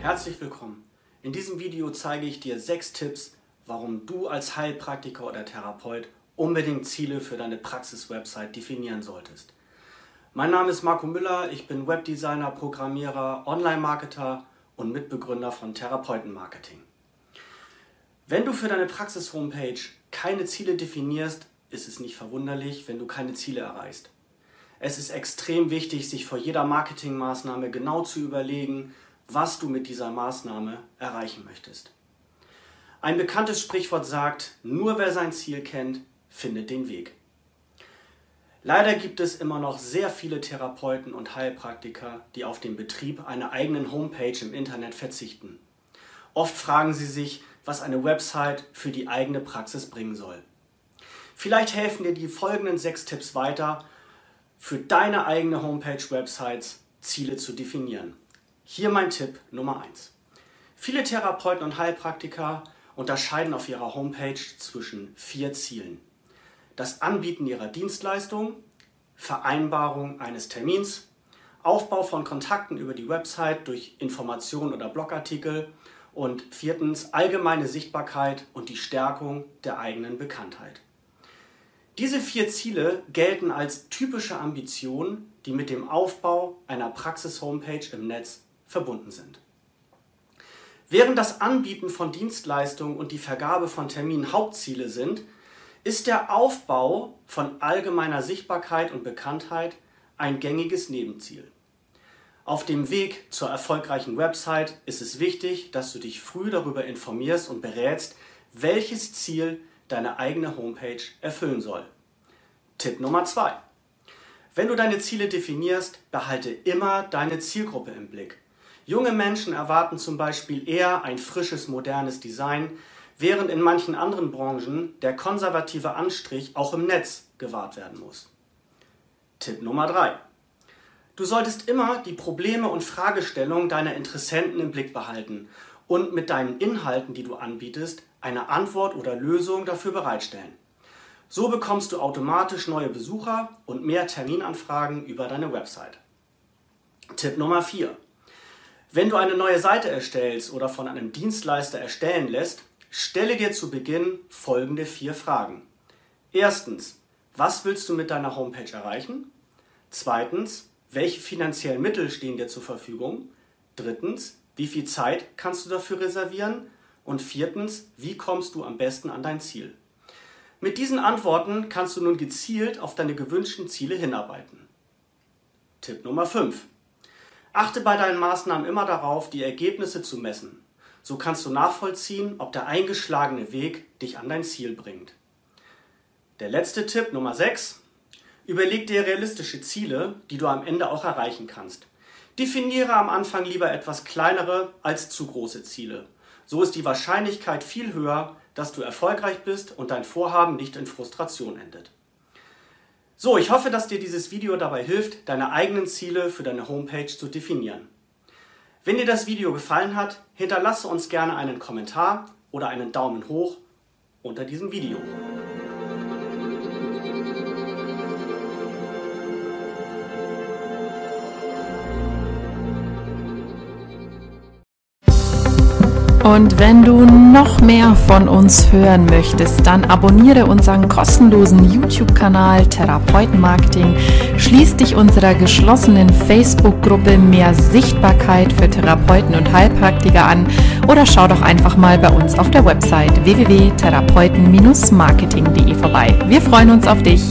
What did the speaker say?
Herzlich willkommen. In diesem Video zeige ich dir sechs Tipps, warum du als Heilpraktiker oder Therapeut unbedingt Ziele für deine Praxis-Website definieren solltest. Mein Name ist Marco Müller, ich bin Webdesigner, Programmierer, Online-Marketer und Mitbegründer von Therapeuten-Marketing. Wenn du für deine Praxis-Homepage keine Ziele definierst, ist es nicht verwunderlich, wenn du keine Ziele erreichst. Es ist extrem wichtig, sich vor jeder Marketingmaßnahme genau zu überlegen, was du mit dieser Maßnahme erreichen möchtest. Ein bekanntes Sprichwort sagt, nur wer sein Ziel kennt, findet den Weg. Leider gibt es immer noch sehr viele Therapeuten und Heilpraktiker, die auf den Betrieb einer eigenen Homepage im Internet verzichten. Oft fragen sie sich, was eine Website für die eigene Praxis bringen soll. Vielleicht helfen dir die folgenden sechs Tipps weiter, für deine eigene Homepage-Websites Ziele zu definieren. Hier mein Tipp Nummer 1. Viele Therapeuten und Heilpraktiker unterscheiden auf ihrer Homepage zwischen vier Zielen. Das Anbieten ihrer Dienstleistung, Vereinbarung eines Termins, Aufbau von Kontakten über die Website durch Informationen oder Blogartikel und viertens allgemeine Sichtbarkeit und die Stärkung der eigenen Bekanntheit. Diese vier Ziele gelten als typische Ambitionen, die mit dem Aufbau einer Praxis-Homepage im Netz verbunden sind. Während das Anbieten von Dienstleistungen und die Vergabe von Terminen Hauptziele sind, ist der Aufbau von allgemeiner Sichtbarkeit und Bekanntheit ein gängiges Nebenziel. Auf dem Weg zur erfolgreichen Website ist es wichtig, dass du dich früh darüber informierst und berätst, welches Ziel deine eigene Homepage erfüllen soll. Tipp Nummer 2. Wenn du deine Ziele definierst, behalte immer deine Zielgruppe im Blick. Junge Menschen erwarten zum Beispiel eher ein frisches, modernes Design, während in manchen anderen Branchen der konservative Anstrich auch im Netz gewahrt werden muss. Tipp Nummer 3. Du solltest immer die Probleme und Fragestellungen deiner Interessenten im Blick behalten und mit deinen Inhalten, die du anbietest, eine Antwort oder Lösung dafür bereitstellen. So bekommst du automatisch neue Besucher und mehr Terminanfragen über deine Website. Tipp Nummer 4. Wenn du eine neue Seite erstellst oder von einem Dienstleister erstellen lässt, stelle dir zu Beginn folgende vier Fragen. Erstens, was willst du mit deiner Homepage erreichen? Zweitens, welche finanziellen Mittel stehen dir zur Verfügung? Drittens, wie viel Zeit kannst du dafür reservieren? Und viertens, wie kommst du am besten an dein Ziel? Mit diesen Antworten kannst du nun gezielt auf deine gewünschten Ziele hinarbeiten. Tipp Nummer 5. Achte bei deinen Maßnahmen immer darauf, die Ergebnisse zu messen. So kannst du nachvollziehen, ob der eingeschlagene Weg dich an dein Ziel bringt. Der letzte Tipp Nummer 6. Überleg dir realistische Ziele, die du am Ende auch erreichen kannst. Definiere am Anfang lieber etwas kleinere als zu große Ziele. So ist die Wahrscheinlichkeit viel höher, dass du erfolgreich bist und dein Vorhaben nicht in Frustration endet. So, ich hoffe, dass dir dieses Video dabei hilft, deine eigenen Ziele für deine Homepage zu definieren. Wenn dir das Video gefallen hat, hinterlasse uns gerne einen Kommentar oder einen Daumen hoch unter diesem Video. Und wenn du noch mehr von uns hören möchtest, dann abonniere unseren kostenlosen YouTube-Kanal Therapeutenmarketing, schließ dich unserer geschlossenen Facebook-Gruppe Mehr Sichtbarkeit für Therapeuten und Heilpraktiker an oder schau doch einfach mal bei uns auf der Website www.therapeuten-marketing.de vorbei. Wir freuen uns auf dich.